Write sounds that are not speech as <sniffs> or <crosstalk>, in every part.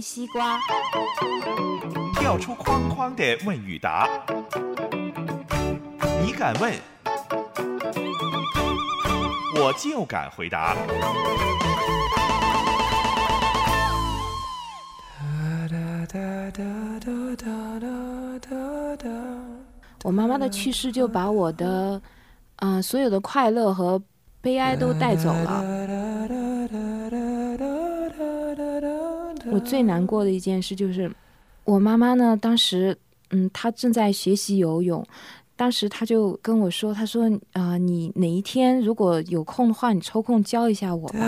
西瓜，跳出框框的问与答，你敢问，我就敢回答。我妈妈的去世就把我的，嗯、所有的快乐和悲哀都带走了。我最难过的一件事就是，我妈妈呢，当时，嗯，她正在学习游泳，当时她就跟我说，她说，啊、你哪一天如果有空的话，你抽空教一下我吧。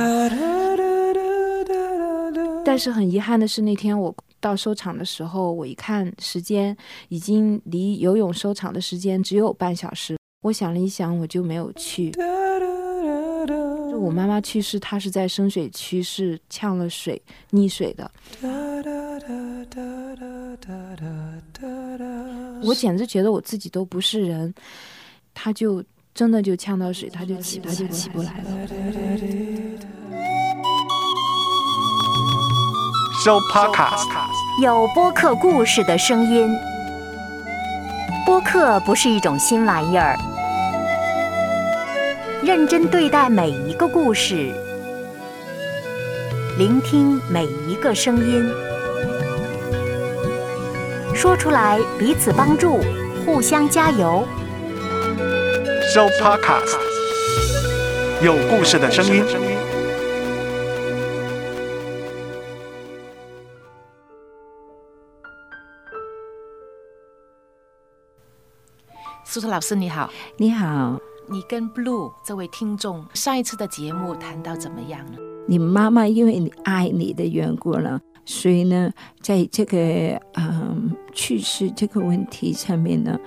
但是很遗憾的是，那天我到收场的时候，我一看时间，已经离游泳收场的时间只有半小时。我想了一想，我就没有去。就我妈妈去世，她是在深水区，是呛了水、溺水的。我简直觉得我自己都不是人，她就真的就呛到水，她就起，她就起不来了。收 Podcast，有播客故事的声音。播客不是一种新玩意儿，认真对待每一个故事，聆听每一个声音，说出来彼此帮助，互相加油。收 Podcast，有故事的声音。苏特老师你好，你好，你跟 Blue 这位听众上一次的节目谈到怎么样呢？你妈妈因为你爱你的缘故呢，所以呢，在这个嗯去世这个问题上面呢，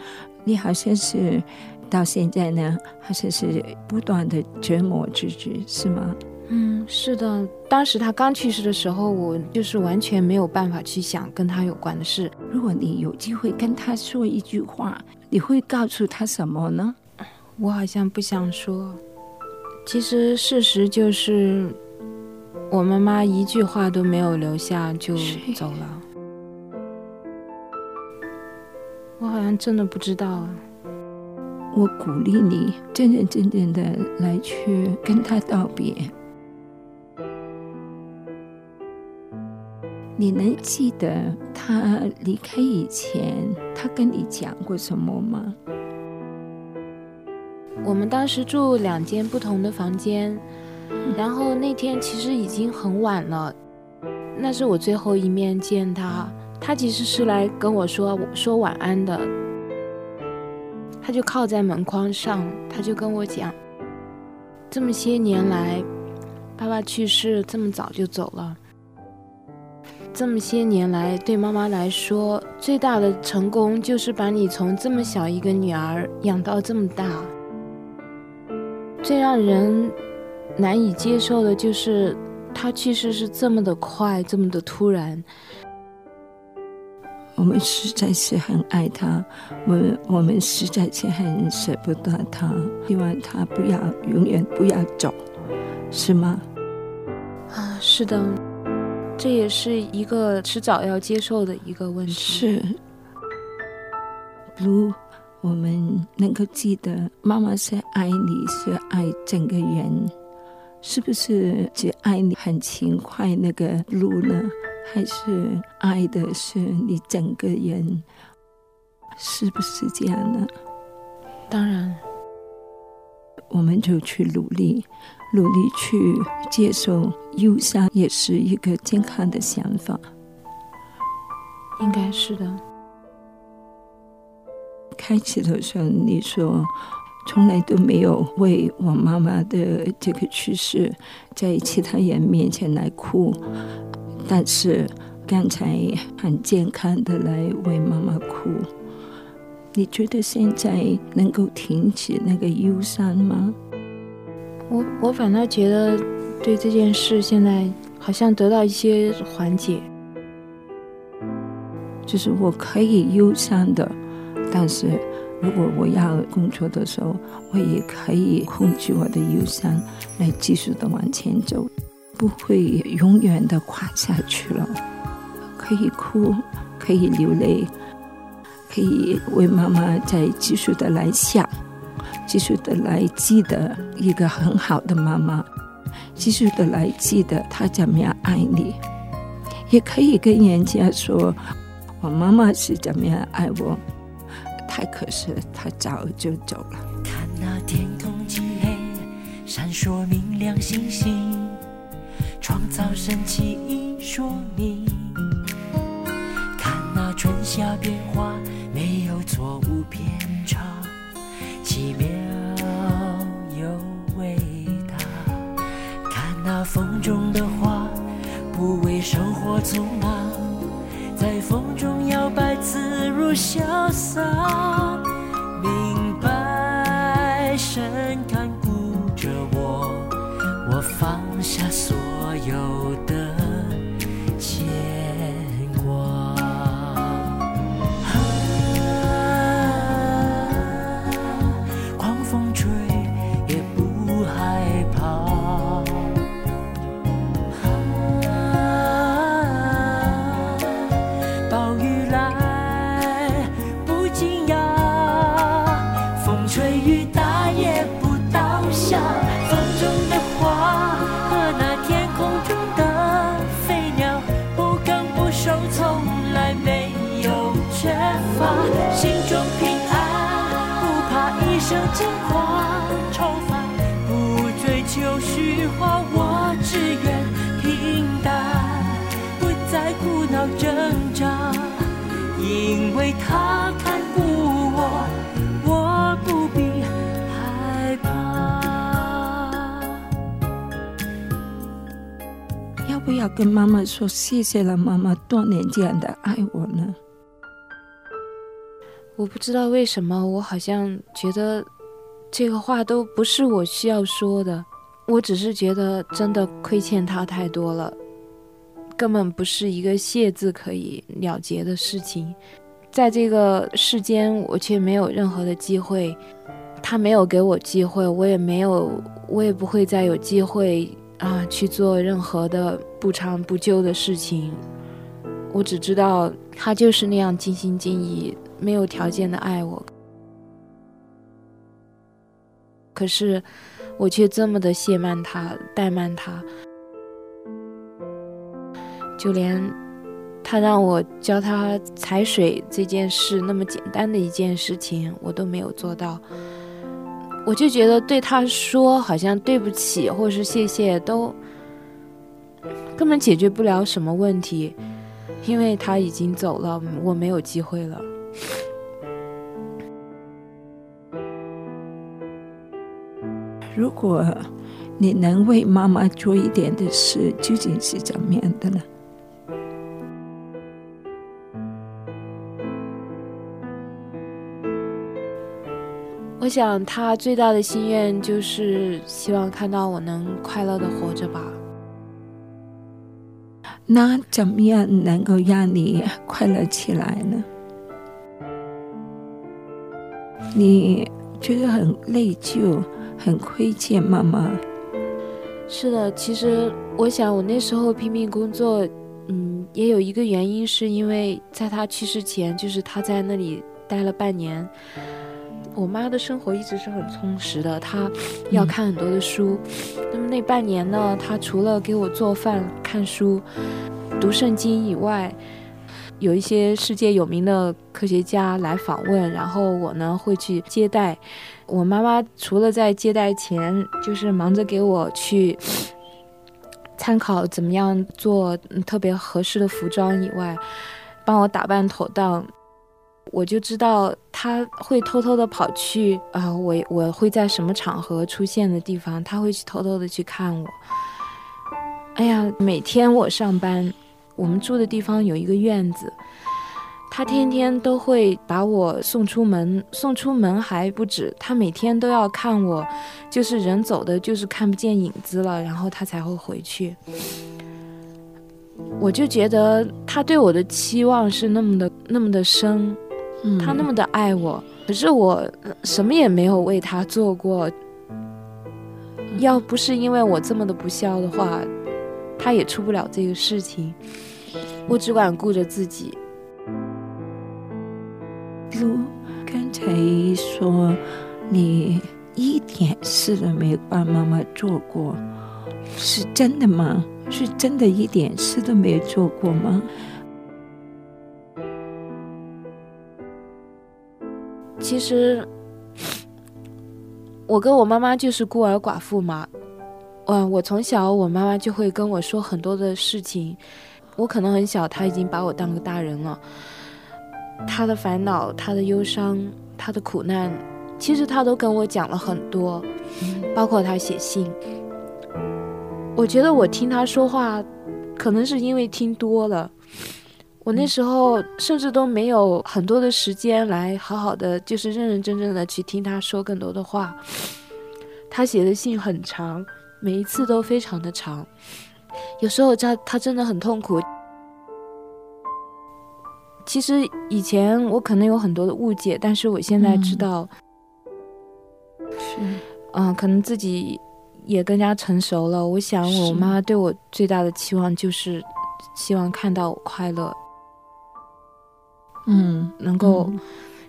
你好像是到现在呢，好像是不断的折磨自己，是吗？嗯，是的，当时他刚去世的时候，我就是完全没有办法去想跟他有关的事。如果你有机会跟他说一句话，你会告诉他什么呢？我好像不想说。其实事实就是，我妈妈一句话都没有留下就走了。我好像真的不知道啊。我鼓励你真认真正的来去跟他道别。你能记得他离开以前，他跟你讲过什么吗？我们当时住两间不同的房间，然后那天其实已经很晚了，那是我最后一面见他。他其实是来跟我说说晚安的，他就靠在门框上，他就跟我讲，这么些年来，爸爸去世这么早就走了。这么些年来，对妈妈来说，最大的成功就是把你从这么小一个女儿养到这么大。最让人难以接受的就是，他去世是这么的快，这么的突然。我们实在是很爱他，我们我们实在是很舍不得他，希望他不要永远不要走，是吗？啊，是的，这也是一个迟早要接受的一个问题。是，Blue，我们能够记得妈妈是爱你，是爱整个人，是不是只爱你很勤快那个 Blue 呢？还是爱的是你整个人？是不是这样呢？当然，我们就去努力，努力去接受忧伤，也是一个健康的想法。应该是的。开始的时候，你说从来都没有为我妈妈的这个去世在其他人面前来哭，但是刚才很健康的来为妈妈哭。你觉得现在能够停止那个忧伤吗？我我反倒觉得对这件事现在好像得到一些缓解。就是我可以忧伤的，但是如果我要工作的时候，我也可以控制我的忧伤，来继续的往前走，不会永远的垮下去了。可以哭，可以流泪，可以为妈妈再继续的来想，继续的来记得一个很好的妈妈，继续的来记得她怎么样爱你，也可以跟人家说。我妈妈是怎么样爱我？太可惜，她早就走了。看那天空漆黑，闪烁明亮星星，创造神奇一说明。看那春夏变化，没有错误偏差，奇妙又伟大。看那风中的花，不为生活匆忙。在风，如潇洒。不追求虚华，我只愿平淡。不再苦恼挣扎，因为他看顾我，我不必害怕。要不要跟妈妈说谢谢了？妈妈多年这样的爱我呢？我不知道为什么，我好像觉得这个话都不是我需要说的，我只是觉得真的亏欠他太多了，根本不是一个谢字可以了结的事情。在这个世间，我却没有任何的机会，他没有给我机会，我也没有，我也不会再有机会啊去做任何的不长不久的事情。我只知道他就是那样尽心尽意。没有条件的爱我，可是我却这么的怠慢他、怠慢他，就连他让我教他踩水这件事那么简单的一件事情，我都没有做到。我就觉得对他说好像对不起或是谢谢，都根本解决不了什么问题，因为他已经走了，我没有机会了。如果你能为妈妈做一点的事，究竟是怎么样的呢？我想，他最大的心愿就是希望看到我能快乐的活着吧。那怎么样能够让你快乐起来呢？你觉得很内疚，很亏欠妈妈。是的，其实我想，我那时候拼命工作，嗯，也有一个原因，是因为在他去世前，就是他在那里待了半年，我妈的生活一直是很充实的，她要看很多的书。那么那半年呢，她除了给我做饭、看书、读圣经以外，有一些世界有名的科学家来访问，然后我呢会去接待。我妈妈除了在接待前就是忙着给我去 <sniffs> 参考怎么样做特别合适的服装以外，帮我打扮妥当。我就知道他会偷偷的跑去啊、我我会在什么场合出现的地方，他会去偷偷的去看我。哎呀，每天我上班，我们住的地方有一个院子，他天天都会把我送出门，送出门还不止，他每天都要看我，就是人走的，就是看不见影子了，然后他才会回去。我就觉得他对我的期望是那么的那么的深，嗯他那么的爱我，可是我呃什么也没有为他做过。要不是因为我这么的不孝的话，他也出不了这个事情。我只管顾着自己。如刚才说你一点事都没有帮妈妈做过，是真的吗？是真的一点事都没有做过吗？其实，我跟我妈妈就是孤儿寡妇嘛。嗯，我从小我妈妈就会跟我说很多的事情，我可能很小，她已经把我当个大人了。她的烦恼、她的忧伤、她的苦难，其实她都跟我讲了很多，包括她写信。我觉得我听她说话，可能是因为听多了。我那时候甚至都没有很多的时间来好好的，就是认认真真的去听他说更多的话。他写的信很长，每一次都非常的长，有时候他他真的很痛苦。其实以前我可能有很多的误解，但是我现在知道，是，嗯、可能自己也更加成熟了。我想，我妈妈对我最大的期望就是希望看到我快乐，嗯，能够、嗯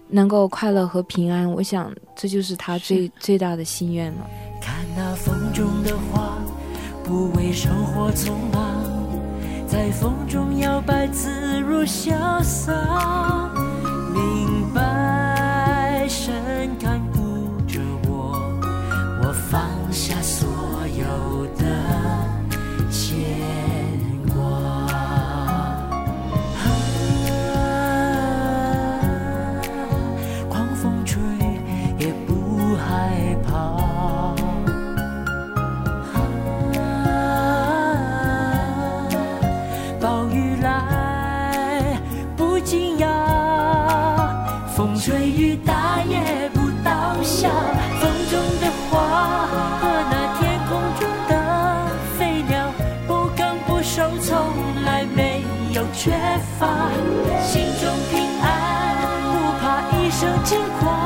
能够快乐和平安。我想这就是她最最大的心愿了。看那风中的花，不为生活匆忙，在风中摇摆，自如潇洒。明白深看缺乏。心中平安，不怕一生轻狂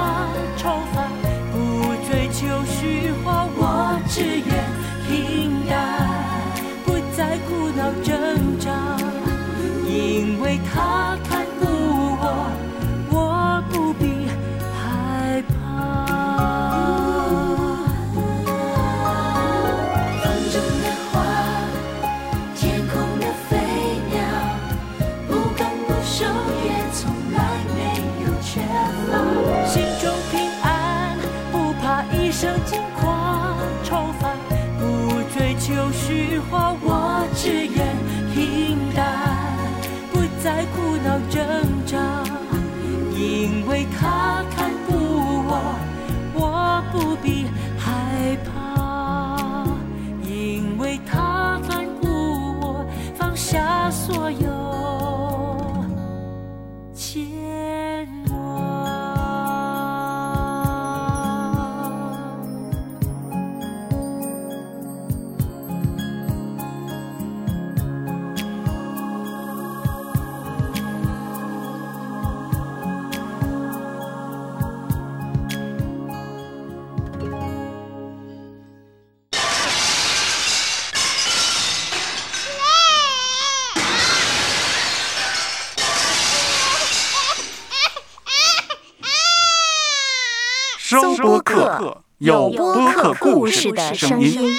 有播客故事的声音。音。